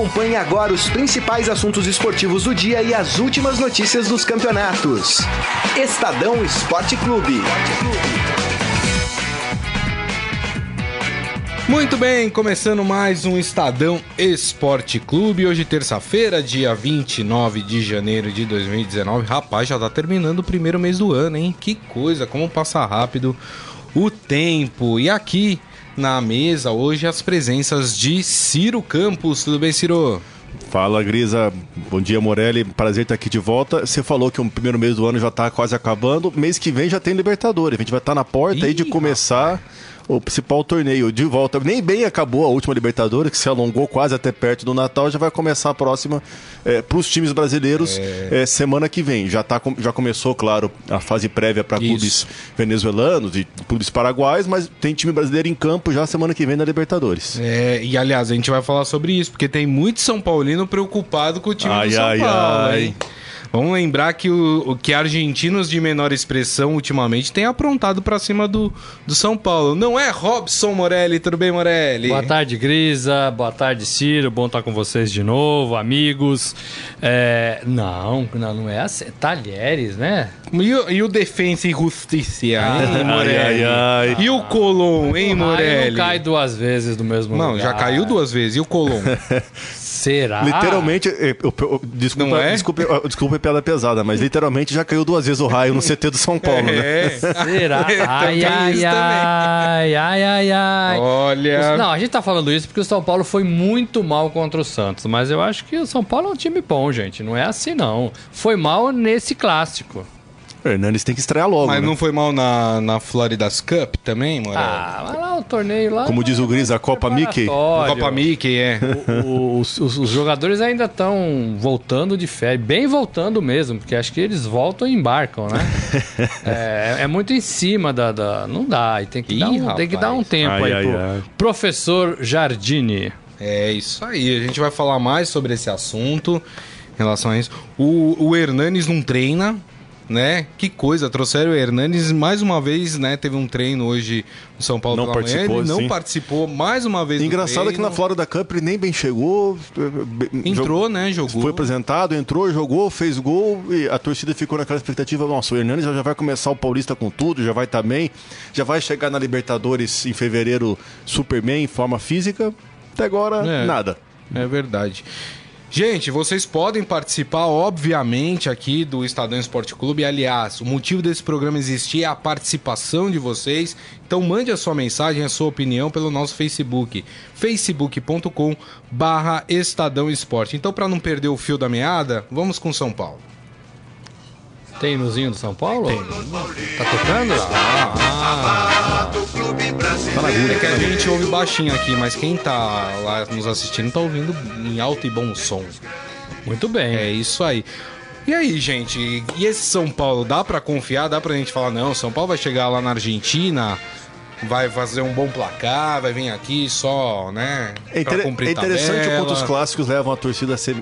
Acompanhe agora os principais assuntos esportivos do dia e as últimas notícias dos campeonatos. Estadão Esporte Clube. Muito bem, começando mais um Estadão Esporte Clube. Hoje, terça-feira, dia 29 de janeiro de 2019. Rapaz, já tá terminando o primeiro mês do ano, hein? Que coisa, como passa rápido o tempo. E aqui na mesa hoje as presenças de Ciro Campos. Tudo bem, Ciro? Fala, Grisa. Bom dia, Morelli. Prazer estar aqui de volta. Você falou que o primeiro mês do ano já está quase acabando. Mês que vem já tem Libertadores. A gente vai estar na porta Ih, aí de começar. Rapaz o principal torneio de volta. Nem bem acabou a última Libertadores, que se alongou quase até perto do Natal, já vai começar a próxima é, para os times brasileiros é... É, semana que vem. Já, tá, já começou, claro, a fase prévia para clubes venezuelanos e clubes paraguaios, mas tem time brasileiro em campo já semana que vem na Libertadores. É, e aliás, a gente vai falar sobre isso, porque tem muito São Paulino preocupado com o time ai, do São ai, Paulo. Ai. Hein? Vamos lembrar que o, que argentinos de menor expressão ultimamente têm aprontado para cima do, do São Paulo. Não é Robson Morelli, tudo bem, Morelli? Boa tarde, Grisa. Boa tarde, Ciro. Bom estar com vocês de novo, amigos. É, não, não, não é assim. Talheres, né? E o, e o Defensa e Justiça, hein, Morelli? Ai, ai, ai. E o Colom, hein, Morelli? não cai duas vezes do mesmo não, lugar. Não, já caiu duas vezes. E o Colom? Será? Literalmente, eu, eu, eu, desculpa, é? desculpa, desculpa piada pesada, mas literalmente já caiu duas vezes o raio no CT do São Paulo, né? é. né? Será? ai, ai, ai, ai, ai, ai. Olha. Não, a gente tá falando isso porque o São Paulo foi muito mal contra o Santos, mas eu acho que o São Paulo é um time bom, gente. Não é assim, não. Foi mal nesse clássico. Hernandes tem que estrear logo. Mas né? não foi mal na, na Florida's Cup também, mano? Ah, vai lá o torneio lá. Como diz o Gris, a Copa Mickey. A Copa Mickey, é. O, o, os, os, os, jogadores ainda estão voltando de férias, bem voltando mesmo, porque acho que eles voltam e embarcam, né? é, é, muito em cima da. da não dá, e tem que, Ih, dar, um, tem que dar um tempo ai, aí ai, pro ai. professor Jardine. É isso aí, a gente vai falar mais sobre esse assunto em relação a isso. O, o Hernanes não treina, né? Que coisa, trouxeram o Hernanes mais uma vez, né? Teve um treino hoje no São Paulo não pela participou, manhã, ele não sim. participou mais uma vez Engraçado é que na Florida Cup ele nem bem chegou. Entrou, né? Jogou. Foi apresentado, entrou, jogou, fez gol e a torcida ficou naquela expectativa, nossa, o Hernanes já vai começar o Paulista com tudo, já vai estar tá bem, já vai chegar na Libertadores em fevereiro super bem, em forma física. Até agora, é, nada. É verdade. Gente, vocês podem participar, obviamente, aqui do Estadão Esporte Clube. Aliás, o motivo desse programa existir é a participação de vocês. Então mande a sua mensagem, a sua opinião pelo nosso Facebook, facebook.com barra Estadão Esporte. Então, para não perder o fio da meada, vamos com São Paulo. Tem nozinho do São Paulo? Tem. Tá tocando? Ah, ah. Tá na É que a gente ouve baixinho aqui, mas quem tá lá nos assistindo tá ouvindo em alto e bom som. Muito bem. É isso aí. E aí, gente? E esse São Paulo, dá para confiar? Dá pra gente falar, não, São Paulo vai chegar lá na Argentina vai fazer um bom placar, vai vir aqui só, né? É, inter é interessante tabela. o quanto os clássicos levam a torcida a ser,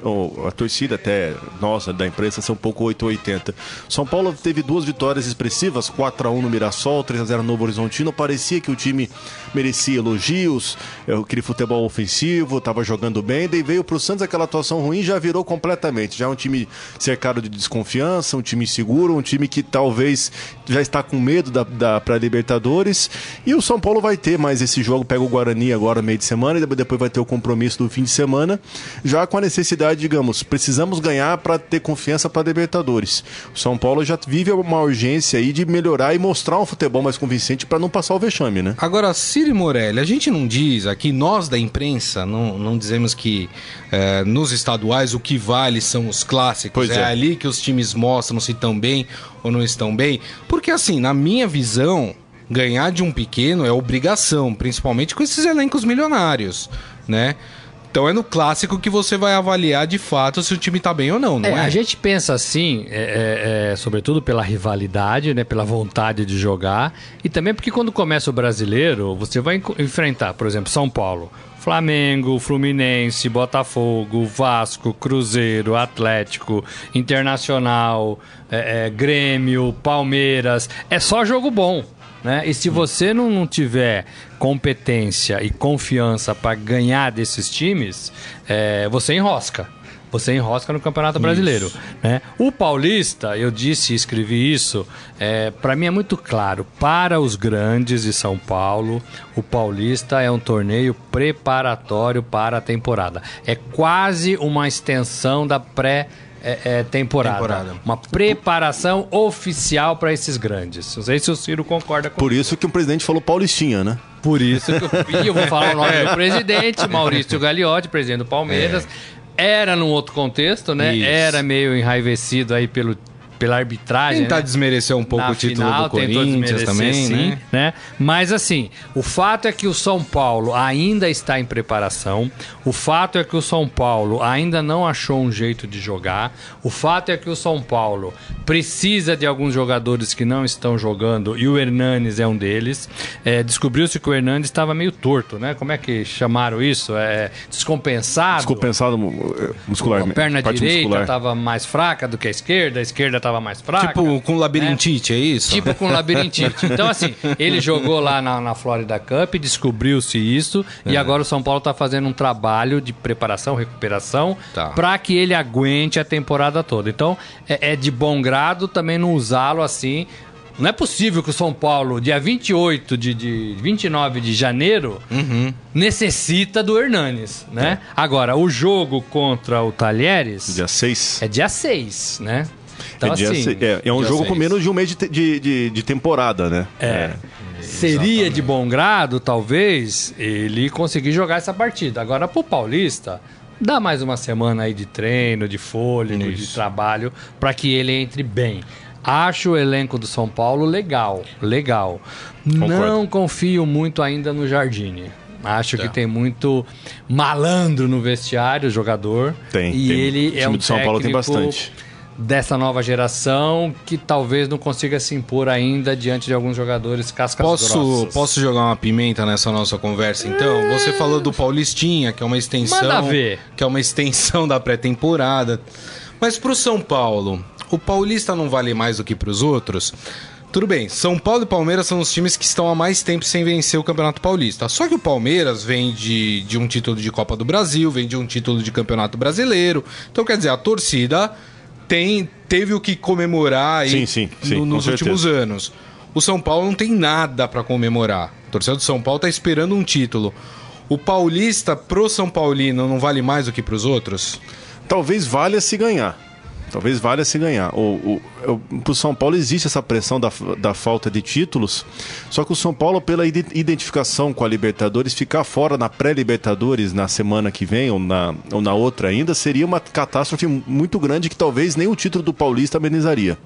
a torcida até nossa da imprensa ser um pouco 880. São Paulo teve duas vitórias expressivas, 4 a 1 no Mirassol, 3 a 0 no Novo Horizontino. Parecia que o time merecia elogios, é, aquele futebol ofensivo, estava jogando bem. Daí veio pro Santos aquela atuação ruim, já virou completamente. Já é um time cercado de desconfiança, um time inseguro, um time que talvez já está com medo da, da para Libertadores e o São Paulo vai ter mais esse jogo, pega o Guarani agora meio de semana e depois vai ter o compromisso do fim de semana, já com a necessidade, digamos, precisamos ganhar para ter confiança para Libertadores. O São Paulo já vive uma urgência aí de melhorar e mostrar um futebol mais convincente para não passar o vexame, né? Agora, Ciro Morelli, a gente não diz aqui, nós da imprensa, não, não dizemos que é, nos estaduais o que vale são os clássicos, é, é ali que os times mostram se estão bem ou não estão bem, porque assim, na minha visão, ganhar de um pequeno é obrigação, principalmente com esses elencos milionários, né? Então é no clássico que você vai avaliar de fato se o time tá bem ou não, não é? é? A gente pensa assim, é, é, é, sobretudo pela rivalidade, né, pela vontade de jogar, e também porque quando começa o brasileiro, você vai enfrentar, por exemplo, São Paulo, Flamengo, Fluminense, Botafogo, Vasco, Cruzeiro, Atlético, Internacional, é, Grêmio, Palmeiras. É só jogo bom. Né? E se você não, não tiver competência e confiança para ganhar desses times, é, você enrosca você enrosca no Campeonato Brasileiro. Né? O Paulista, eu disse e escrevi isso, é, para mim é muito claro. Para os grandes de São Paulo, o Paulista é um torneio preparatório para a temporada. É quase uma extensão da pré é, é, temporada. temporada. Uma preparação oficial para esses grandes. Não sei se o Ciro concorda com Por isso que o presidente falou Paulistinha, né? Por isso que eu, eu vou falar o nome do presidente, Maurício Gagliotti, presidente do Palmeiras. É era num outro contexto, né? Isso. Era meio enraivecido aí pelo pela arbitragem. Tentar né? desmerecer um pouco Na o título final, do Corinthians também, sim, né? né? Mas assim, o fato é que o São Paulo ainda está em preparação. O fato é que o São Paulo ainda não achou um jeito de jogar. O fato é que o São Paulo precisa de alguns jogadores que não estão jogando e o Hernanes é um deles. É, Descobriu-se que o Hernanes estava meio torto, né? Como é que chamaram isso? É, descompensado. Descompensado eh, muscularmente. A perna direita estava mais fraca do que a esquerda, a esquerda estava estava mais fraca. Tipo com labirintite, né? é isso? Tipo com labirintite. Então, assim, ele jogou lá na, na Florida Cup, descobriu-se isso, é. e agora o São Paulo está fazendo um trabalho de preparação, recuperação, tá. para que ele aguente a temporada toda. Então, é, é de bom grado também não usá-lo assim não é possível que o São Paulo, dia 28 de, de 29 de janeiro, uhum. necessita do Hernanes, né? É. Agora, o jogo contra o Talheres... Dia 6. É dia 6, né? Então, é, assim, é, é, um jogo com menos de um mês de, de, de, de temporada, né? É. é. Seria Exatamente. de bom grado, talvez, ele conseguir jogar essa partida. Agora, pro Paulista, dá mais uma semana aí de treino, de fôlego, de trabalho, para que ele entre bem. Acho o elenco do São Paulo legal, legal. Concordo. Não confio muito ainda no Jardine. Acho que tá. tem muito malandro no vestiário, jogador. Tem. E tem. ele é um São Paulo tem bastante dessa nova geração que talvez não consiga se impor ainda diante de alguns jogadores cascas posso, grossas. Posso jogar uma pimenta nessa nossa conversa então? É... Você falou do Paulistinha, que é uma extensão, Manda ver. que é uma extensão da pré-temporada. Mas para o São Paulo, o Paulista não vale mais do que para os outros? Tudo bem, São Paulo e Palmeiras são os times que estão há mais tempo sem vencer o Campeonato Paulista. Só que o Palmeiras vem de, de um título de Copa do Brasil, vem de um título de Campeonato Brasileiro. Então, quer dizer, a torcida tem, teve o que comemorar aí sim, sim, sim, no, nos últimos anos. O São Paulo não tem nada para comemorar. O torcedor do São Paulo está esperando um título. O paulista pro São Paulino não vale mais do que para os outros? Talvez valha se ganhar. Talvez valha se ganhar. O, o, o, São Paulo existe essa pressão da, da falta de títulos, só que o São Paulo, pela identificação com a Libertadores, ficar fora na pré-Libertadores na semana que vem ou na, ou na outra ainda, seria uma catástrofe muito grande que talvez nem o título do Paulista amenizaria.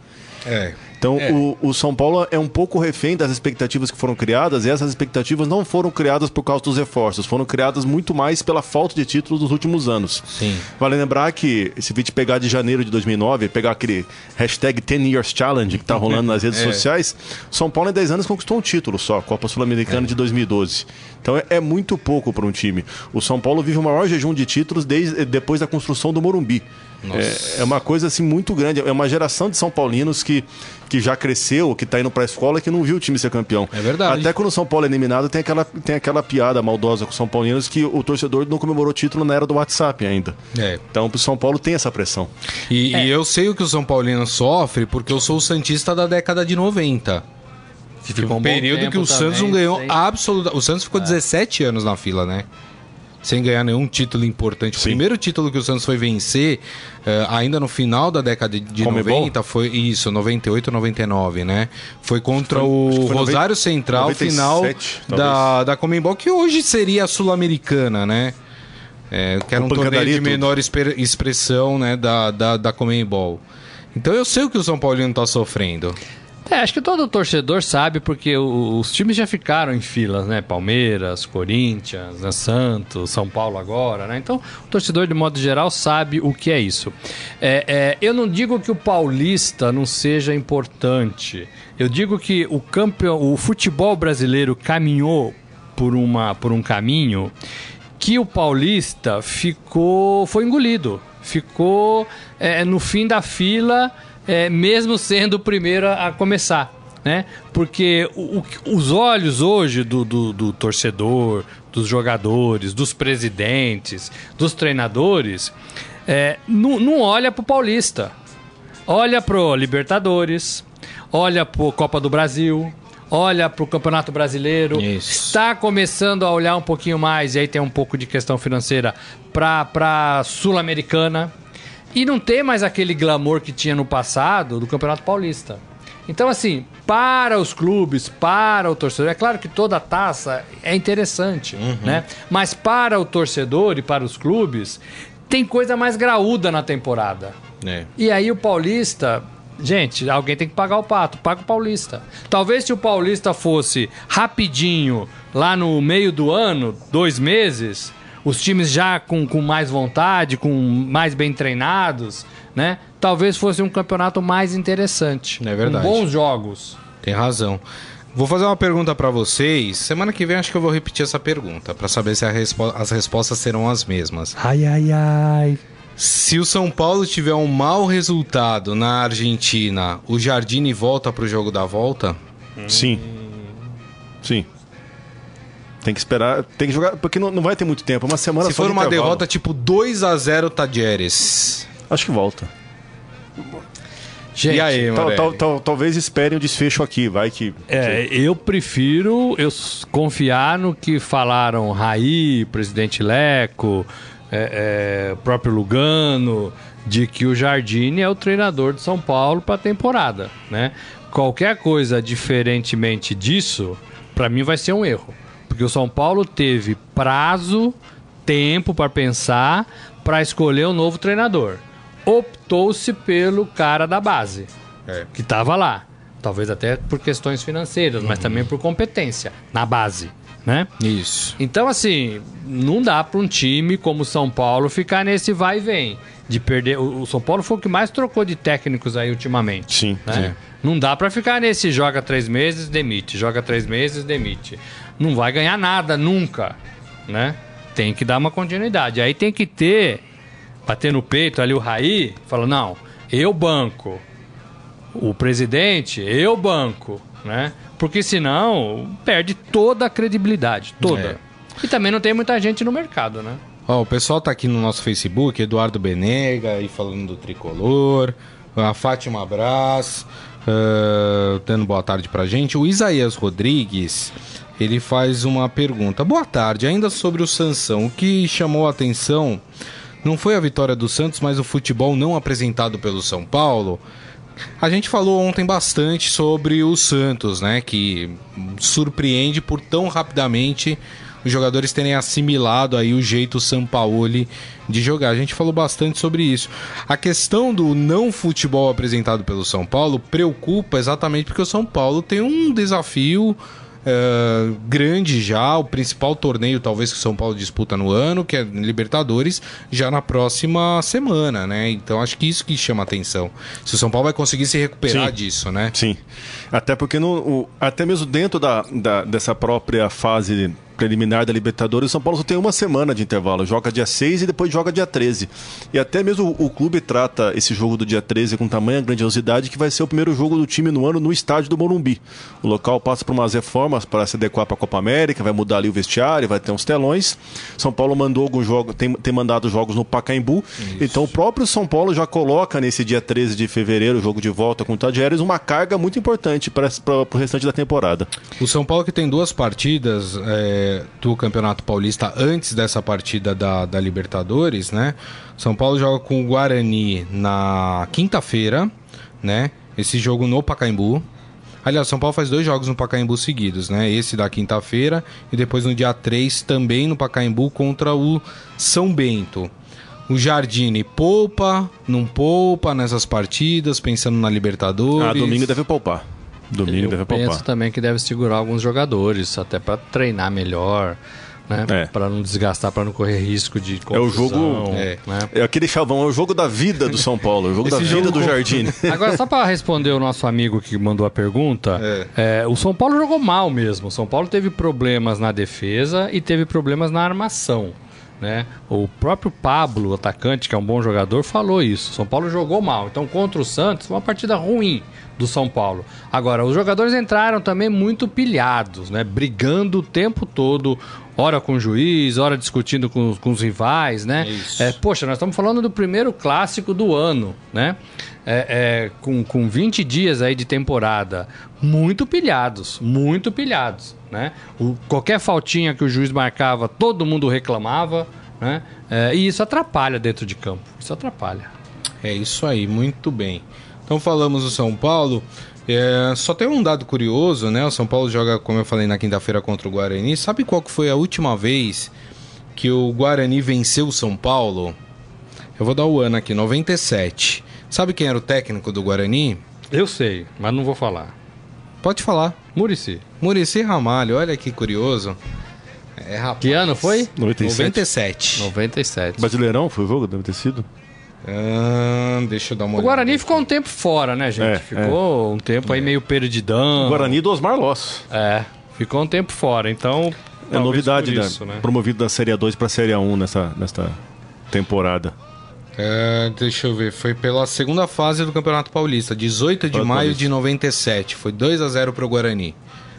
É. Então, é. O, o, São Paulo é um pouco refém das expectativas que foram criadas, e essas expectativas não foram criadas por causa dos reforços, foram criadas muito mais pela falta de títulos nos últimos anos. Sim. Vale lembrar que, se vídeo pegar de janeiro de 2009, pegar aquele hashtag 10 Years Challenge que está rolando nas redes é. sociais, São Paulo em 10 anos conquistou um título só, Copa Sul-Americana é. de 2012. Então é, é muito pouco para um time. O São Paulo vive o maior jejum de títulos desde, depois da construção do Morumbi. É, é, uma coisa assim muito grande. É uma geração de São Paulinos que, que já cresceu, que está indo para a escola e que não viu o time ser campeão. É verdade. Até quando o São Paulo é eliminado, tem aquela, tem aquela piada maldosa com os São Paulinos que o torcedor não comemorou o título na era do WhatsApp ainda. É. Então o São Paulo tem essa pressão. E, é. e eu sei o que o São Paulino sofre porque eu sou o Santista da década de 90. Ficou um período que o Santos não ganhou absolutamente. O Santos ficou é. 17 anos na fila, né? Sem ganhar nenhum título importante. Sim. O primeiro título que o Santos foi vencer, uh, ainda no final da década de Comebol? 90, foi isso, 98, 99, né? Foi contra foi, o foi Rosário 90, Central, 97, final da, da Comembol, que hoje seria a Sul-Americana, né? É, que era um torneio de menor expressão né, da, da, da Comembol. Então eu sei o que o São Paulino está sofrendo. É, acho que todo torcedor sabe, porque os times já ficaram em filas, né? Palmeiras, Corinthians, né? Santos, São Paulo agora, né? Então, o torcedor, de modo geral, sabe o que é isso. É, é, eu não digo que o paulista não seja importante. Eu digo que o, campeão, o futebol brasileiro caminhou por, uma, por um caminho que o paulista ficou. foi engolido. Ficou é, no fim da fila é, mesmo sendo o primeiro a começar. né? Porque o, o, os olhos hoje do, do, do, torcedor, dos jogadores, dos presidentes, dos treinadores, é, não, não olha para o Paulista. Olha pro Libertadores, olha pro Copa do Brasil, olha para o Campeonato Brasileiro, Isso. está começando a olhar um pouquinho mais, e aí tem um pouco de questão financeira, para a Sul-Americana. E não tem mais aquele glamour que tinha no passado do Campeonato Paulista. Então, assim, para os clubes, para o torcedor, é claro que toda taça é interessante, uhum. né? Mas para o torcedor e para os clubes, tem coisa mais graúda na temporada. É. E aí o Paulista Gente, alguém tem que pagar o pato, paga o Paulista. Talvez se o Paulista fosse rapidinho, lá no meio do ano, dois meses, os times já com, com mais vontade, com mais bem treinados, né? Talvez fosse um campeonato mais interessante. É verdade. Com bons jogos. Tem razão. Vou fazer uma pergunta para vocês. Semana que vem acho que eu vou repetir essa pergunta para saber se respo as respostas serão as mesmas. Ai, ai, ai. Se o São Paulo tiver um mau resultado na Argentina, o Jardine volta pro jogo da volta? Sim. Sim. Tem que esperar, tem que jogar, porque não, não vai ter muito tempo, uma semana Se for de uma intervalo. derrota tipo 2 a 0 Tadieres. Acho que volta. Gente, e aí, tal, tal, tal, talvez esperem o desfecho aqui, vai que. É, eu prefiro eu confiar no que falaram Raí, presidente Leco, é, é, próprio Lugano, de que o Jardine é o treinador de São Paulo para a temporada, né? Qualquer coisa diferentemente disso, para mim vai ser um erro, porque o São Paulo teve prazo, tempo para pensar, para escolher um novo treinador. Optou-se pelo cara da base, é. que estava lá. Talvez até por questões financeiras, uhum. mas também por competência na base né? Isso. Então, assim, não dá para um time como o São Paulo ficar nesse vai e vem. De perder. O São Paulo foi o que mais trocou de técnicos aí ultimamente. Sim. Né? sim. Não dá para ficar nesse joga três meses, demite. Joga três meses, demite. Não vai ganhar nada nunca, né? Tem que dar uma continuidade. Aí tem que ter, bater no peito ali o Raí, fala, não, eu banco. O presidente, eu banco, né? Porque senão perde toda a credibilidade. Toda. É. E também não tem muita gente no mercado, né? Ó, o pessoal tá aqui no nosso Facebook, Eduardo Benega, aí falando do tricolor, a Fátima Brás, uh, dando boa tarde pra gente. O Isaías Rodrigues, ele faz uma pergunta. Boa tarde, ainda sobre o Sansão. O que chamou a atenção não foi a vitória do Santos, mas o futebol não apresentado pelo São Paulo. A gente falou ontem bastante sobre o Santos, né? Que surpreende por tão rapidamente os jogadores terem assimilado aí o jeito Sampaoli de jogar. A gente falou bastante sobre isso. A questão do não futebol apresentado pelo São Paulo preocupa exatamente porque o São Paulo tem um desafio uh, grande já, o principal torneio talvez que o São Paulo disputa no ano, que é Libertadores, já na próxima semana, né? Então acho que isso que chama atenção. Se o São Paulo vai conseguir se recuperar Sim. disso, né? Sim. Até porque no, o, até mesmo dentro da, da, dessa própria fase preliminar da Libertadores, o São Paulo só tem uma semana de intervalo. Joga dia 6 e depois joga dia 13. E até mesmo o, clube trata esse jogo do dia 13 com tamanha grandiosidade que vai ser o primeiro jogo do time no ano no estádio do Morumbi. O local passa por umas reformas para se adequar para a Copa América, vai mudar ali o vestiário, vai ter uns telões. São Paulo mandou alguns jogos, tem, tem mandado jogos no Pacaembu. Isso. Então o próprio São Paulo já coloca nesse dia 13 de fevereiro, o jogo de volta com o Tadieres, uma carga muito importante para o restante da temporada. O São Paulo que tem duas partidas é, do Campeonato Paulista antes dessa partida da, da Libertadores, né? São Paulo joga com o Guarani na quinta-feira, né? Esse jogo no Pacaembu. Aliás, São Paulo faz dois jogos no Pacaembu seguidos, né? Esse da quinta-feira e depois no dia 3 também no Pacaembu contra o São Bento. O Jardine poupa, não poupa nessas partidas, pensando na Libertadores. Ah, domingo deve poupar. Domingo Eu deve poupar. penso também que deve segurar alguns jogadores, até para treinar melhor. Né? É. Para não desgastar, para não correr risco de confusão. É o jogo. É, né? é aquele chavão, é o jogo da vida do São Paulo, é o jogo Esse da jogo vida do Jardim. Agora, só para responder o nosso amigo que mandou a pergunta, é. é. o São Paulo jogou mal mesmo. O São Paulo teve problemas na defesa e teve problemas na armação. Né? O próprio Pablo, atacante, que é um bom jogador, falou isso. São Paulo jogou mal. Então, contra o Santos, foi uma partida ruim do São Paulo. Agora, os jogadores entraram também muito pilhados, né? Brigando o tempo todo, hora com o juiz, hora discutindo com, com os rivais, né? É, poxa, nós estamos falando do primeiro clássico do ano, né? É, é, com, com 20 dias aí de temporada, muito pilhados, muito pilhados, né? O, qualquer faltinha que o juiz marcava, todo mundo reclamava, né? É, e isso atrapalha dentro de campo, isso atrapalha. É isso aí, muito bem. Então falamos do São Paulo. É, só tem um dado curioso, né? O São Paulo joga, como eu falei, na quinta-feira contra o Guarani. Sabe qual que foi a última vez que o Guarani venceu o São Paulo? Eu vou dar o ano aqui, 97. Sabe quem era o técnico do Guarani? Eu sei, mas não vou falar. Pode falar. Murici. Murici Ramalho, olha que curioso. É, rapaz. Que ano foi? 97. 97. 97. Brasileirão foi o jogo? Deve ter sido? Ah, deixa eu dar uma olhada. O Guarani ficou um tempo fora, né, gente? É, ficou é. um tempo aí meio perdidão. O Guarani do Osmar Loss. É, ficou um tempo fora, então. É novidade, né? Isso, né? Promovido da Série 2 para a Série 1 nessa, nessa temporada. É, deixa eu ver, foi pela segunda fase do Campeonato Paulista, 18 de maio de 97. Foi 2 a 0 para o Guarani,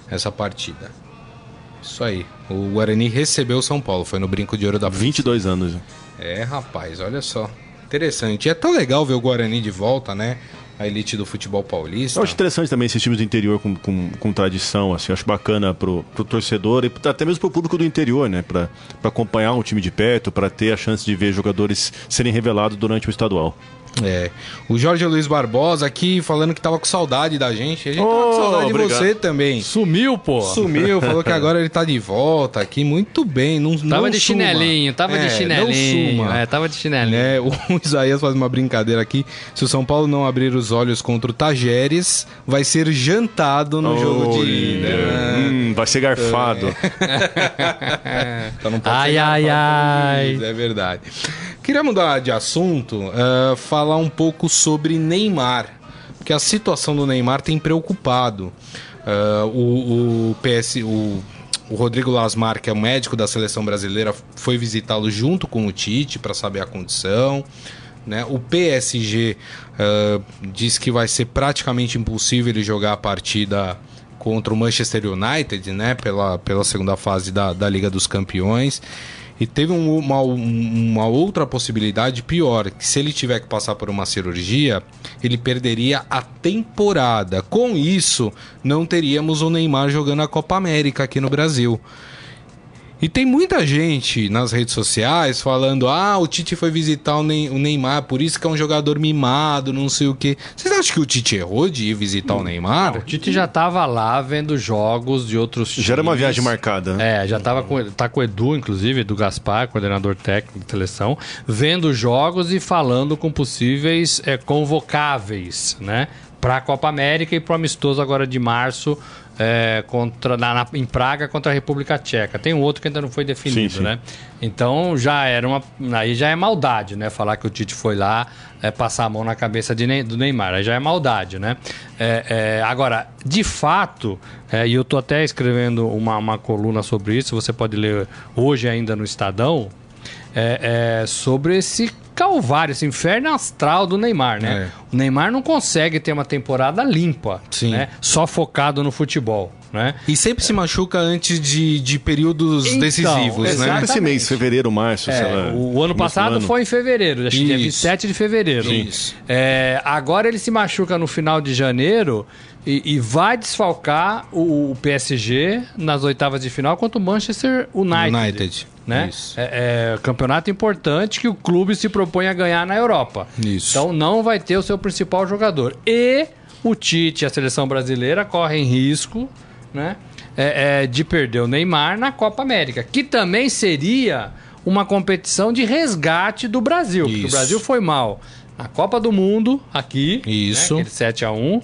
essa partida. Isso aí. O Guarani recebeu o São Paulo, foi no Brinco de Ouro da 22 anos. É, rapaz, olha só interessante. E é tão legal ver o Guarani de volta, né? A elite do futebol paulista. Eu acho interessante também esses times do interior com, com, com tradição, assim, eu acho bacana pro, pro torcedor e até mesmo pro público do interior, né? Pra, pra acompanhar um time de perto, para ter a chance de ver jogadores serem revelados durante o estadual. É. O Jorge Luiz Barbosa aqui falando que tava com saudade da gente. A gente oh, tava com saudade obrigado. de você também. Sumiu, pô. Sumiu, falou que agora ele tá de volta aqui. Muito bem. Não, tava não de suma. chinelinho, tava é, de chinelinho. Não suma. É, tava de chinelinho. É, o Isaías faz uma brincadeira aqui. Se o São Paulo não abrir os olhos contra o Tajeres, vai ser jantado no oh, jogo de ida. Hum, vai ser garfado. É. então não pode ai, ser ai, ai. É verdade. Queria mudar de assunto, uh, falar um pouco sobre Neymar, porque a situação do Neymar tem preocupado. Uh, o, o, PS, o, o Rodrigo Lasmar, que é o médico da seleção brasileira, foi visitá-lo junto com o Tite para saber a condição. Né? O PSG uh, diz que vai ser praticamente impossível ele jogar a partida contra o Manchester United, né? Pela, pela segunda fase da, da Liga dos Campeões. E teve um, uma, uma outra possibilidade pior, que se ele tiver que passar por uma cirurgia, ele perderia a temporada. Com isso, não teríamos o Neymar jogando a Copa América aqui no Brasil. E tem muita gente nas redes sociais falando: ah, o Tite foi visitar o Neymar, por isso que é um jogador mimado, não sei o quê. Vocês acham que o Tite errou de ir visitar o Neymar? Não, o Tite já estava lá vendo jogos de outros times. Já era uma viagem marcada. É, já estava com, tá com o Edu, inclusive, Edu Gaspar, coordenador técnico de seleção, vendo jogos e falando com possíveis é, convocáveis, né? Para a Copa América e para o amistoso agora de março é, contra, na, na, em Praga contra a República Tcheca. Tem um outro que ainda não foi definido, sim, sim. né? Então já era uma. Aí já é maldade, né? Falar que o Tite foi lá é, passar a mão na cabeça de, do Neymar. Aí já é maldade, né? É, é, agora, de fato, é, e eu tô até escrevendo uma, uma coluna sobre isso, você pode ler hoje ainda no Estadão. É, sobre esse calvário, esse inferno astral do Neymar, né? É. O Neymar não consegue ter uma temporada limpa, Sim. né? Só focado no futebol. Né? E sempre se machuca antes de, de períodos então, decisivos, né? Esse mês, fevereiro, março, é, lá, O ano passado ano. foi em fevereiro, acho que dia 27 de fevereiro. Isso. É, agora ele se machuca no final de janeiro e, e vai desfalcar o, o, PSG nas oitavas de final contra o Manchester United. United né? É, é campeonato importante que o clube se propõe a ganhar na Europa. Isso. Então não vai ter o seu principal jogador. E o Tite, a seleção brasileira, correm risco, né? É, é, de perder o Neymar na Copa América, que também seria uma competição de resgate do Brasil. Isso. Porque o Brasil foi mal na Copa do Mundo, aqui, né? Isso. Né? aquele 7 a 1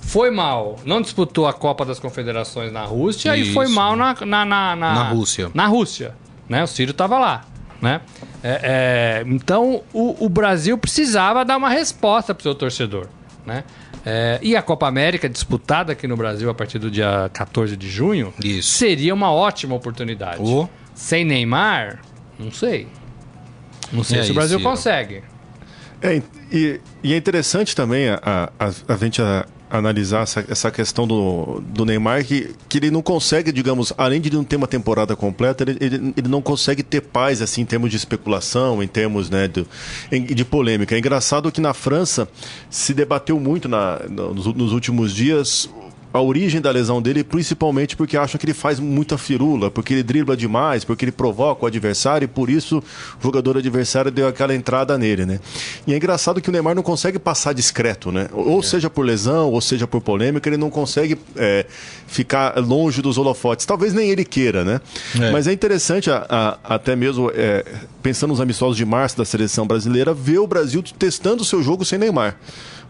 foi mal, não disputou a Copa das Confederações na Rússia Isso. e foi mal na, na, na, na, na Rússia. Na Rússia. Né? O Ciro estava lá. Né? É, é, então o, o, Brasil precisava dar uma resposta para o seu torcedor. Né? É, e a Copa América, disputada aqui no Brasil a partir do dia 14 de junho, Isso. seria uma ótima oportunidade. Oh. Sem Neymar, Não sei. Não sei se o Brasil Ciro? consegue. É, e, e, é interessante também a, a, a gente a, analisar essa, essa questão do, do Neymar, que, que ele não consegue, digamos, além de não ter uma temporada completa, ele, ele, ele não consegue ter paz assim, em termos de especulação, em termos né, de, de polêmica. É engraçado que na França se debateu muito na, nos, nos últimos dias a origem da lesão dele, principalmente porque acham que ele faz muita firula, porque ele dribla demais, porque ele provoca o adversário e por isso o jogador adversário deu aquela entrada nele, né? E é engraçado que o Neymar não consegue passar discreto, né? Ou é. seja por lesão, ou seja por polêmica, ele não consegue é, ficar longe dos holofotes. Talvez nem ele queira, né? É. Mas é interessante, a, a, até mesmo é, pensando nos amistosos de março da seleção brasileira, ver o Brasil testando o seu jogo sem Neymar.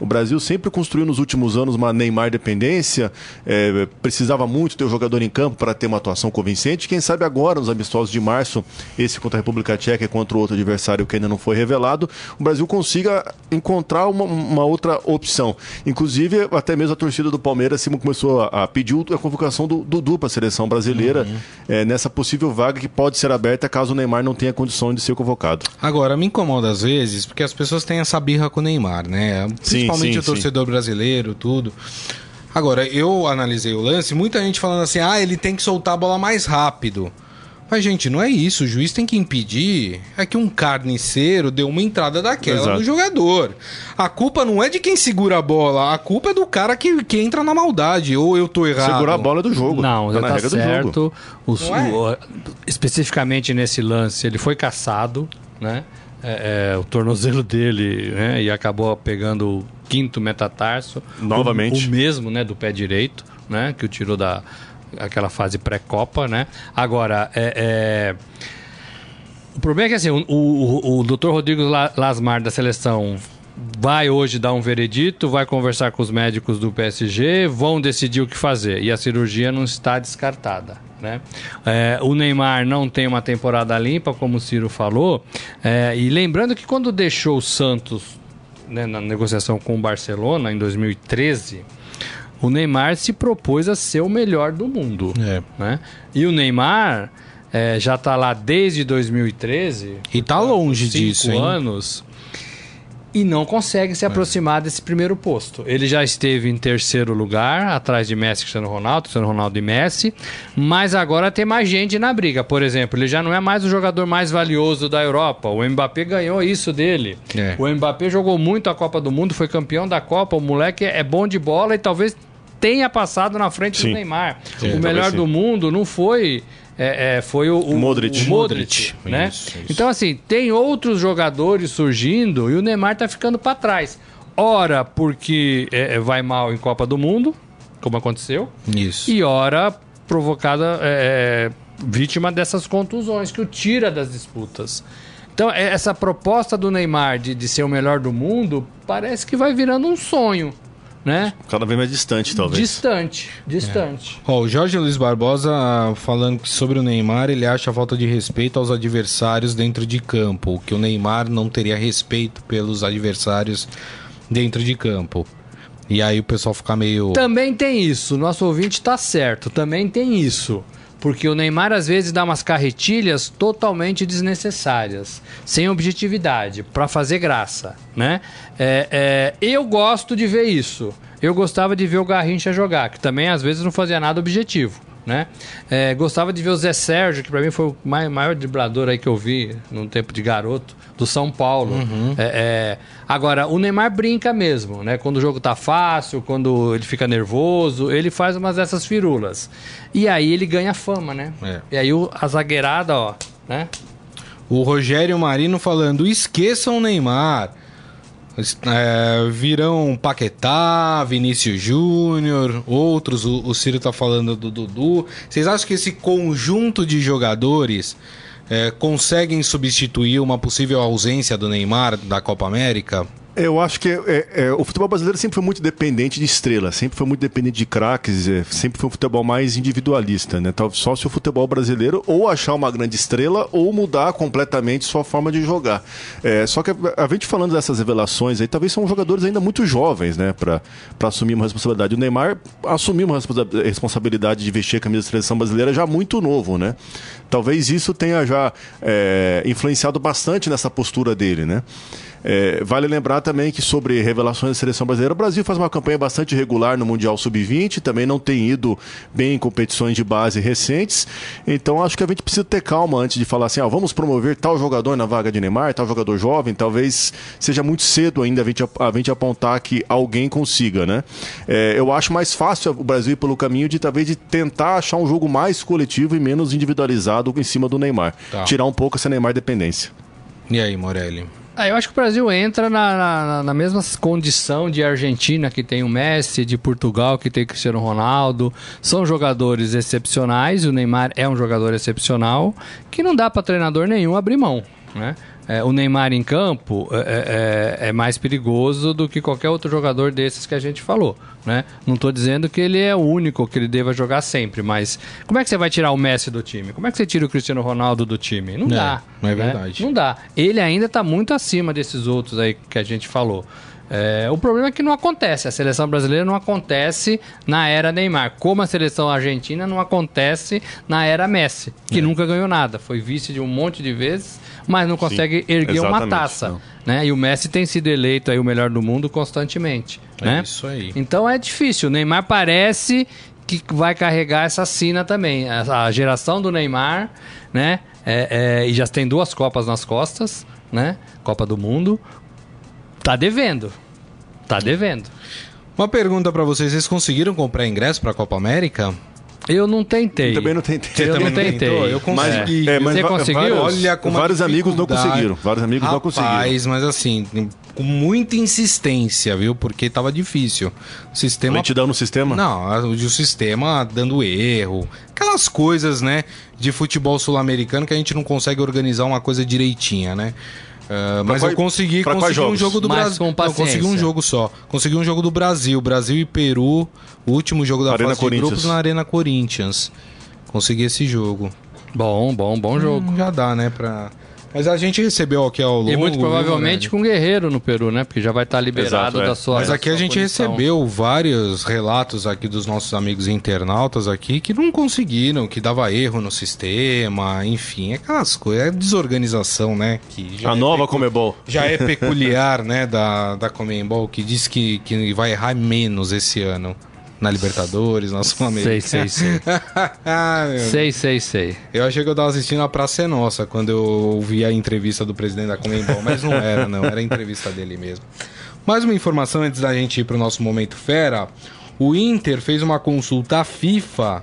O Brasil sempre construiu nos últimos anos uma Neymar dependência, é, precisava muito ter o jogador em campo para ter uma atuação convincente. Quem sabe agora, nos amistosos de março, esse contra a República Tcheca e contra o outro adversário que ainda não foi revelado, o Brasil consiga encontrar uma, uma outra opção. Inclusive, até mesmo a torcida do Palmeiras começou a, a pedir a convocação do Dudu para a seleção brasileira uhum. é, nessa possível vaga que pode ser aberta caso o Neymar não tenha condição de ser convocado. Agora, me incomoda às vezes, porque as pessoas têm essa birra com o Neymar, né? Sim, principalmente sim, o torcedor sim. brasileiro, tudo. Agora, eu analisei o lance, muita gente falando assim: ah, ele tem que soltar a bola mais rápido. Mas, gente, não é isso. O juiz tem que impedir é que um carniceiro deu uma entrada daquela Exato. no jogador. A culpa não é de quem segura a bola, a culpa é do cara que, que entra na maldade. Ou eu tô errado. Segurar a bola é do jogo. Não, tá, tá certo. O, é? o, especificamente nesse lance, ele foi caçado, né? É, é, o tornozelo dele né, e acabou pegando quinto metatarso. Novamente. O, o, mesmo né, do pé direito, né, que o tirou da aquela fase pré-copa. Né? Agora, é, é, o problema é que assim, o, o, o Dr. Rodrigo Lasmar da seleção vai hoje dar um veredito, vai conversar com os médicos do PSG, vão decidir o que fazer. E a cirurgia não está descartada. Né? É, o Neymar não tem uma temporada limpa, como o Ciro falou. É, e lembrando que quando deixou o Santos né, na negociação com o Barcelona em 2013, o Neymar se propôs a ser o melhor do mundo. É. Né? E o Neymar é, já está lá desde 2013. E está longe disso, hein? anos e não consegue se é. aproximar desse primeiro posto. Ele já esteve em terceiro lugar, atrás de Messi, Cristiano Ronaldo, Cristiano Ronaldo e Messi, mas agora tem mais gente na briga. Por exemplo, ele já não é mais o jogador mais valioso da Europa. O Mbappé ganhou isso dele. É. O Mbappé jogou muito a Copa do Mundo, foi campeão da Copa. O moleque é bom de bola e talvez tenha passado na frente sim. do Neymar. Sim, o melhor do mundo não foi é, é, foi o, o, Modric, o Modric né? Isso, isso. Então, assim, tem outros jogadores surgindo e o Neymar tá ficando para trás. Ora, porque é, é, vai mal em Copa do Mundo, como aconteceu. Isso. E ora, provocada, é, vítima dessas contusões que o tira das disputas. Então, essa proposta do Neymar de, de ser o melhor do mundo parece que vai virando um sonho né? Cada vez mais distante, talvez. Distante, distante. É. Oh, o Jorge Luiz Barbosa falando sobre o Neymar, ele acha falta de respeito aos adversários dentro de campo, que o Neymar não teria respeito pelos adversários dentro de campo. E aí o pessoal fica meio. Também tem isso, nosso ouvinte tá certo, também tem isso. Porque o Neymar às vezes dá umas carretilhas totalmente desnecessárias, sem objetividade, para fazer graça, né? É, é, eu gosto de ver isso. Eu gostava de ver o Garrincha jogar, que também às vezes não fazia nada objetivo né? É, gostava de ver o Zé Sérgio, que para mim foi o maior driblador aí que eu vi no tempo de garoto, do São Paulo. Uhum. É, é... Agora, o Neymar brinca mesmo, né? Quando o jogo tá fácil, quando ele fica nervoso, ele faz umas dessas firulas. E aí ele ganha fama, né? É. E aí o, a zagueirada, ó, né? O Rogério Marino falando: esqueçam o Neymar. É, virão Paquetá, Vinícius Júnior, outros, o, o Ciro tá falando do Dudu. Vocês acham que esse conjunto de jogadores é, conseguem substituir uma possível ausência do Neymar da Copa América? Eu acho que é, é, o futebol brasileiro sempre foi muito dependente de estrelas, sempre foi muito dependente de craques, é, sempre foi um futebol mais individualista, né? Só se o futebol brasileiro ou achar uma grande estrela ou mudar completamente sua forma de jogar. É, só que a, gente falando dessas revelações aí, talvez são jogadores ainda muito jovens, né? Para assumir uma responsabilidade. O Neymar assumiu uma responsabilidade de vestir a camisa da seleção brasileira já muito novo, né? Talvez isso tenha já é, influenciado bastante nessa postura dele, né? É, vale lembrar também que sobre revelações da seleção brasileira, o Brasil faz uma campanha bastante regular no Mundial Sub-20, também não tem ido bem em competições de base recentes. Então acho que a gente precisa ter calma antes de falar assim: ah, vamos promover tal jogador na vaga de Neymar, tal jogador jovem. Talvez seja muito cedo ainda a gente, a gente apontar que alguém consiga, né? É, eu acho mais fácil o Brasil ir pelo caminho de talvez de tentar achar um jogo mais coletivo e menos individualizado em cima do Neymar. Tá. Tirar um pouco essa Neymar dependência. E aí, Morelli? Ah, eu acho que o Brasil entra na, na, na, mesma condição de Argentina, que tem o Messi, de Portugal, que tem o Cristiano Ronaldo. São jogadores excepcionais, o Neymar é um jogador excepcional, que não dá para treinador nenhum abrir mão. Né? É, o Neymar em campo é, é, é, mais perigoso do que qualquer outro jogador desses que a gente falou. Né? Não estou dizendo que ele é o único que ele deva jogar sempre, mas como é que você vai tirar o Messi do time? Como é que você tira o Cristiano Ronaldo do time? Não é, dá. Não é né? verdade. Não dá. Ele ainda está muito acima desses outros aí que a gente falou. É, o problema é que não acontece. A seleção brasileira não acontece na era Neymar, como a seleção argentina não acontece na era Messi, que é. nunca ganhou nada. Foi vice de um monte de vezes, mas não consegue Sim, erguer uma taça. Né? E o Messi tem sido eleito aí o melhor do mundo constantemente. É né? isso aí. Então é difícil. O Neymar parece que vai carregar essa sina também. A geração do Neymar, né? É, é, e já tem duas Copas nas costas, né? Copa do Mundo. Tá devendo. Tá devendo. Uma pergunta para vocês: vocês conseguiram comprar ingresso para a Copa América? Eu não tentei. Eu também não tentei. Eu também não tentei. Eu consegui. É, mas Você conseguiu? Olha como vários amigos não conseguiram. Vários amigos Rapaz, não conseguiram. mas assim, com muita insistência, viu? Porque tava difícil. O sistema. Lentidão no sistema? Não, o sistema dando erro. Aquelas coisas, né? De futebol sul-americano que a gente não consegue organizar uma coisa direitinha, né? Uh, mas qual, eu consegui, consegui um jogo do Brasil. Não, consegui um jogo só. Consegui um jogo do Brasil. Brasil e Peru. O último jogo da Arena fase de grupos na Arena Corinthians. Consegui esse jogo. Bom, bom, bom jogo. Hum, já dá, né, pra... Mas a gente recebeu aqui ao longo. E muito provavelmente viu, com Guerreiro no Peru, né? Porque já vai estar liberado Exato, da é. sua. Mas aqui a gente recebeu vários relatos aqui dos nossos amigos internautas aqui que não conseguiram, que dava erro no sistema, enfim, aquelas coisas, é desorganização, né? Que a é nova pecu... Comebol. Já é peculiar, né, da, da Comebol, que diz que, que vai errar menos esse ano na Libertadores, na Sul-América. Sei, sei, sei. ah, sei, sei, sei. Eu achei que eu tava assistindo a Praça é Nossa quando eu ouvi a entrevista do presidente da Comembol, mas não era, não. Era a entrevista dele mesmo. Mais uma informação antes da gente ir pro nosso Momento Fera. O Inter fez uma consulta à FIFA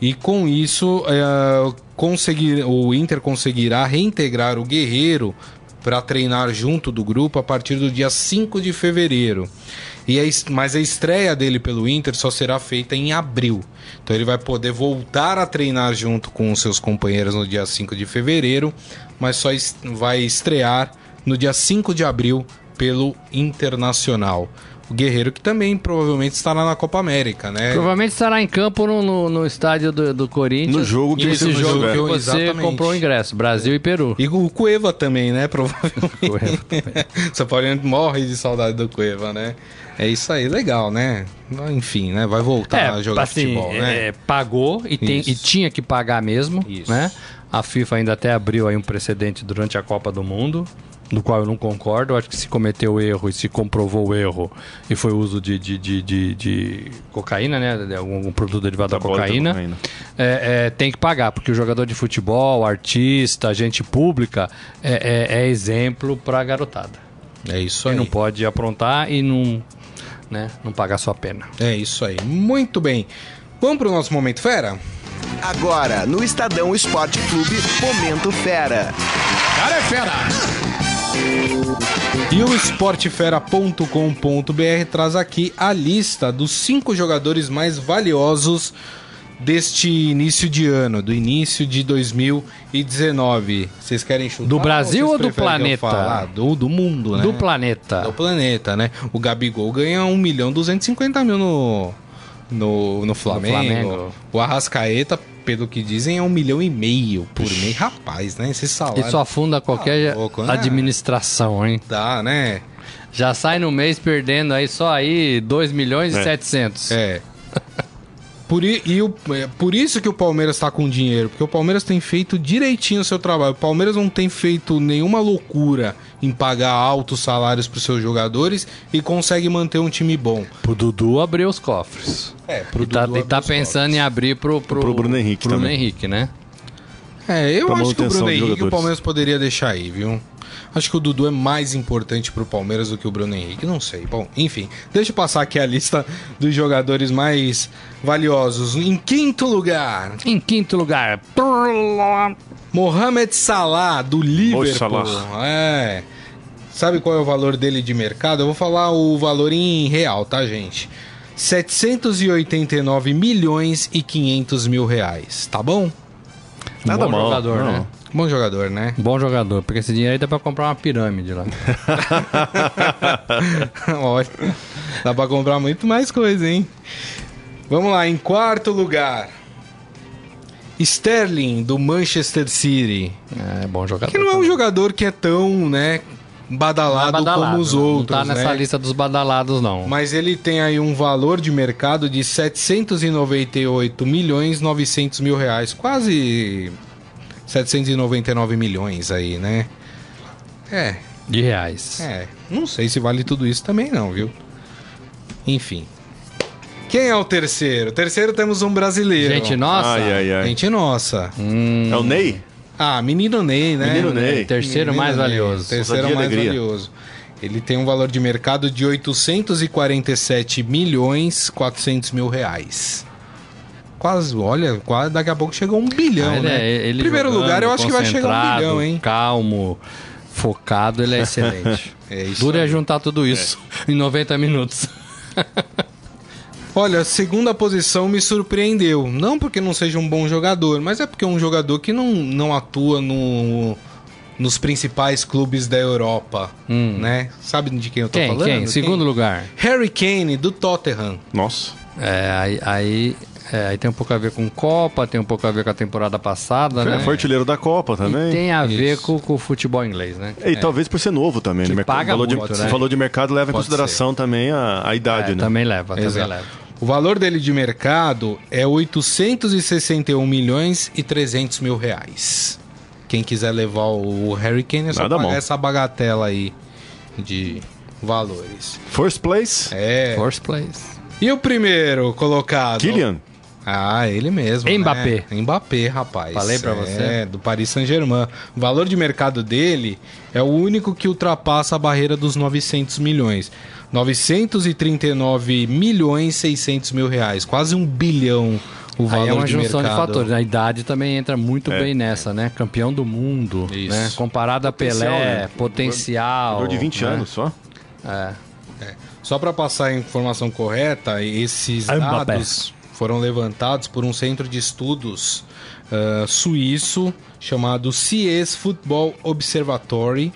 e com isso é, conseguir, o Inter conseguirá reintegrar o Guerreiro para treinar junto do grupo a partir do dia 5 de fevereiro. E a, mas a estreia dele pelo Inter só será feita em abril. Então ele vai poder voltar a treinar junto com os seus companheiros no dia 5 de fevereiro, mas só est vai estrear no dia 5 de abril pelo Internacional. O Guerreiro que também provavelmente estará na Copa América, né? Provavelmente estará em campo no, no, no estádio do, do, Corinthians. No jogo que esse jogo que você comprou o ingresso, Brasil e Peru. E o Cueva também, né? Provavelmente. Cueva também. São Paulo morre de saudade do Cueva, né? É isso aí, legal, né? Enfim, né? Vai voltar é, a jogar assim, futebol, né? É, pagou e, tem, e tinha que pagar mesmo, isso. né? A FIFA ainda até abriu aí um precedente durante a Copa do Mundo, do qual eu não concordo. Eu acho que se cometeu erro e se comprovou o erro e foi o uso de, de, de, de, de cocaína, né? De algum produto derivado da, da cocaína, cocaína. É, é, tem que pagar, porque o jogador de futebol, artista, agente pública é, é, é exemplo para a garotada. É isso aí. E não pode aprontar e não né, não pagar sua pena. É isso aí. Muito bem. Vamos para o nosso Momento Fera? Agora, no Estadão Esporte Clube, Momento Fera. Cara é fera! E o esportefera.com.br traz aqui a lista dos cinco jogadores mais valiosos deste início de ano, do início de 2019. Vocês querem chutar? Do Brasil ou, ou do planeta? Do, do mundo, né? Do planeta. Do planeta, né? O Gabigol ganha 1 milhão 250 mil no, no, no Flamengo. no, Flamengo. O Arrascaeta, pelo que dizem, é um milhão e meio por mês. Rapaz, né? Esse salário. Isso afunda qualquer tá louco, né? administração, hein? Dá, né? Já sai no mês perdendo aí só aí 2 milhões é. e 700. É. Por, e o, é, por isso que o Palmeiras está com dinheiro, porque o Palmeiras tem feito direitinho o seu trabalho. O Palmeiras não tem feito nenhuma loucura em pagar altos salários para seus jogadores e consegue manter um time bom. Pro Dudu abrir os cofres. É, pro e tá, Dudu. E tá pensando cofres. em abrir pro, pro, pro Bruno Henrique Bruno também. Henrique, né? É, eu pra acho que o Bruno Henrique o Palmeiras poderia deixar aí, viu? Acho que o Dudu é mais importante pro Palmeiras do que o Bruno Henrique. Não sei. Bom, enfim. Deixa eu passar aqui a lista dos jogadores mais valiosos. Em quinto lugar. Em quinto lugar. Mohamed Salah, do Liverpool. Salah. É. Sabe qual é o valor dele de mercado? Eu vou falar o valor em real, tá, gente? 789 milhões e 500 mil reais, tá bom? Nada bom mal. jogador, não. né? Bom jogador, né? Bom jogador, porque esse dinheiro aí dá pra comprar uma pirâmide lá. Olha, dá pra comprar muito mais coisa, hein? Vamos lá, em quarto lugar. Sterling, do Manchester City. É, bom jogador. Que não é um jogador que é tão, né, badalado, é badalado como os outros. Não tá nessa né? lista dos badalados, não. Mas ele tem aí um valor de mercado de 798 milhões 900 mil reais. Quase 799 milhões aí, né? É. De reais. É. Não sei se vale tudo isso também, não, viu? Enfim. Quem é o terceiro? O terceiro temos um brasileiro. Gente nossa. Ai, ai, ai. Gente nossa. Hum. É o Ney? Ah, menino Ney, né? Menino Ney. Terceiro menino mais Ney. valioso. Terceiro mais alegria. valioso. Ele tem um valor de mercado de 847 milhões 400 mil reais. Quase, olha, quase daqui a pouco chegou um bilhão, ah, ele né? É, ele Primeiro jogando, lugar, eu acho que vai chegar um bilhão, hein? Calmo, focado, ele é excelente. é isso. Dura é juntar tudo isso é. em 90 minutos. Olha, a segunda posição me surpreendeu. Não porque não seja um bom jogador, mas é porque é um jogador que não, não atua no, nos principais clubes da Europa, hum. né? Sabe de quem eu tô quem, falando? Quem? Segundo quem? lugar. Harry Kane, do Tottenham. Nossa. É, aí, aí é, aí tem um pouco a ver com Copa, tem um pouco a ver com a temporada passada, foi, né? Foi artilheiro da Copa também. E tem a Isso. ver com, com, o futebol inglês, né? E é. talvez por ser novo também. Que né? paga falou muito, de, né? Você falou de mercado, leva Pode em consideração ser. também a, a idade, é, né? Também leva, Exato. também leva. O valor dele de mercado é 861 milhões e 300 mil reais. Quem quiser levar o Harry Kane é só Nada pagar bom. essa bagatela aí de valores. First place? É. First place. E o primeiro colocado? Kylian. Ah, ele mesmo. Mbappé. Né? Mbappé, rapaz. Falei pra você. É, do Paris Saint-Germain. O valor de mercado dele é o único que ultrapassa a barreira dos 900 milhões. 939 milhões 600 mil reais. Quase um bilhão o valor Aí é uma de junção mercado. de fatores. A idade também entra muito É. bem nessa, né? Campeão do mundo, Isso. né? Comparado a Potencial, Pelé, né? potencial. Jogador de 20 né? anos só. É. Só para passar a informação correta, esses Mbappé. dados foram levantados por um centro de estudos ah, suíço chamado CIES Football Observatory.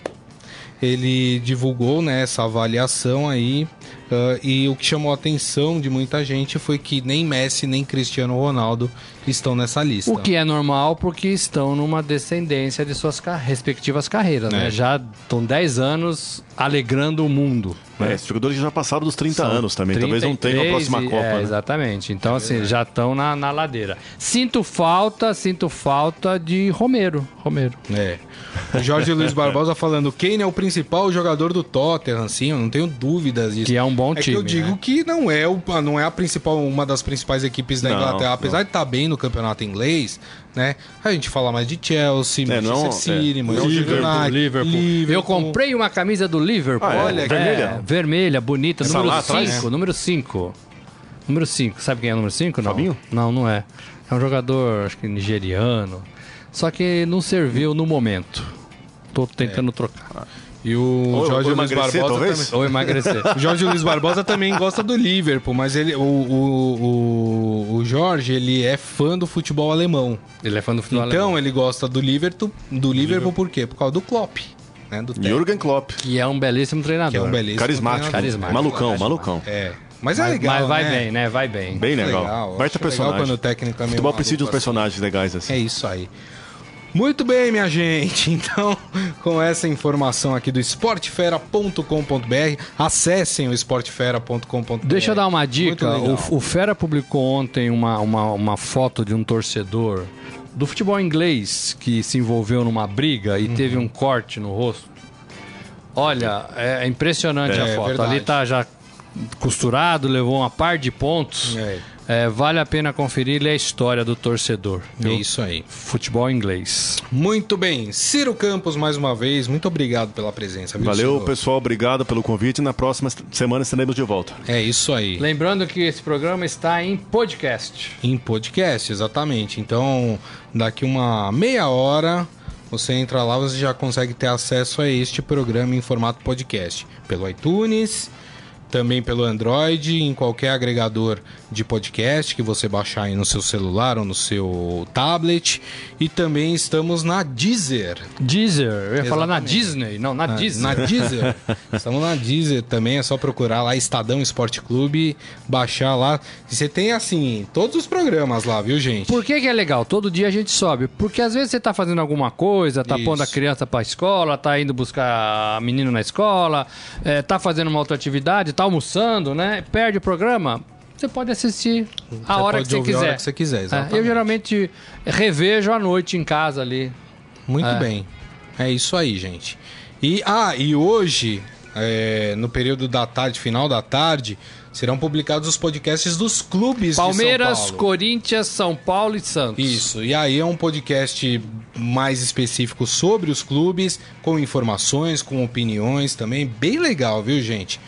Ele divulgou né, essa avaliação aí ah, e o que chamou a atenção de muita gente foi que nem Messi nem Cristiano Ronaldo estão nessa lista. O que é normal porque estão numa descendência de suas ca- respectivas carreiras, né? É. Já estão 10 anos alegrando o mundo. É, esses jogadores já passaram dos 30 São anos também. Talvez não tenham a 33 próxima Copa. É, né? Exatamente. Então, assim, já estão na, na ladeira. Sinto falta, sinto falta de Romero. Romero. É. O Jorge Luiz Barbosa falando, Kane é o principal jogador do Tottenham, sim, eu não tenho dúvidas disso. Que é um bom é time. que eu digo né? que não é, o, não é a principal, uma das principais equipes da Não, Inglaterra. Apesar não. de estar bem no campeonato inglês, né? A gente fala mais de Chelsea, É, não, Manchester City, é. Manchester Liverpool, United, Liverpool. Liverpool. Eu comprei uma camisa do Liverpool. Ah, é? Olha, vermelha? vermelha, bonita. Essa número lá atrás? 5. Número 5. Número 5. Sabe quem é o número 5? Não. Fabinho? Não, não é. É um jogador, acho que nigeriano. Só que não serviu no momento. Tô tentando trocar. E o Ou- Jorge ou Luiz emagrecer, Barbosa talvez? também. Ou emagrecer. O Jorge Luiz Barbosa também gosta do Liverpool, mas ele, o, o, o, o Jorge ele é fã do futebol alemão. Ele é fã do futebol então alemão. ele gosta do Liverpool, do Liverpool por quê? Por causa do Klopp, né? Do Jürgen Klopp. Que é um belíssimo treinador. que é um belíssimo Carismático. treinador. Carismático. Malucão, malucão. É, mas é Mas, legal, mas vai né? bem, né? Vai bem. Bem legal. legal, Baita personagem. legal quando o técnico também é Futebol precisa de uns assim. personagens legais assim. É isso aí. Muito bem, minha gente. Então, com essa informação aqui do esportefera.com.br, acessem o esportefera.com.br. Deixa eu dar uma dica. O, o Fera publicou ontem uma, uma, uma foto de um torcedor do futebol inglês que se envolveu numa briga Uhum. e teve um corte no rosto. Olha, é impressionante É, a foto. Ali tá já costurado, levou uma par de pontos. É. É, vale a pena conferir ler a história do torcedor. É do isso aí. Futebol inglês. Muito bem. Ciro Campos, mais uma vez, muito obrigado pela presença. viu, Valeu, Ciro? pessoal. Obrigado pelo convite. Na próxima semana estaremos de volta. É isso aí. Lembrando que esse programa está em podcast. Em podcast, exatamente. Então, daqui uma meia hora, você entra lá, você já consegue ter acesso a este programa em formato podcast. Pelo iTunes, também pelo Android, em qualquer agregador de podcast que você baixar aí no seu celular ou no seu tablet. E também estamos na Deezer. Deezer. Eu ia falar na. Disney. Não, na, Na, Disney. na Deezer. Estamos na Deezer também, é só procurar lá Estadão Esporte Clube, baixar lá. E você tem, assim, todos os programas lá, viu, gente? Por que, que é legal? Todo dia a gente sobe. Porque às vezes você tá fazendo alguma coisa, tá Isso. pondo a criança pra escola, tá indo buscar menino na escola, é, tá fazendo uma outra atividade, tá almoçando, né? Perde o programa. Você pode assistir a Você hora que você ouvir a quiser. hora que você quiser, É, eu geralmente revejo à noite em casa ali. Muito É. bem. É isso aí, gente. E, ah, e hoje, é, no período da tarde, final da tarde, serão publicados os podcasts dos clubes Palmeiras, de São Paulo. Corinthians, São Paulo e Santos. Isso, e aí é um podcast mais específico sobre os clubes, com informações, com opiniões também, bem legal, viu, gente?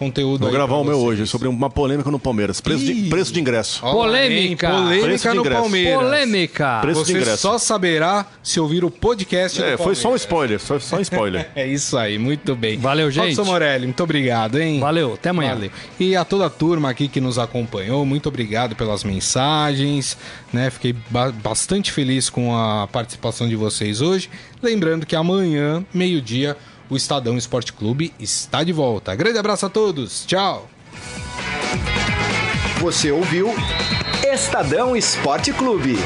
Conteúdo Vou aí gravar o meu hoje sobre uma polêmica no Palmeiras. Preço, de, preço de ingresso. Polêmica. Polêmica de no ingresso. Palmeiras. Polêmica. Preço de Você ingresso. só saberá se ouvir o podcast É, do foi só um spoiler. Só, só um spoiler. É isso aí, muito bem. Valeu, gente. Robson Morelli, muito obrigado, hein? Valeu, até amanhã. Valeu. E a toda a turma aqui que nos acompanhou, muito obrigado pelas mensagens, né? Fiquei ba- bastante feliz com a participação de vocês hoje. Lembrando que amanhã, meio-dia, o Estadão Esporte Clube está de volta. Grande abraço a todos. Tchau. Você ouviu Estadão Esporte Clube.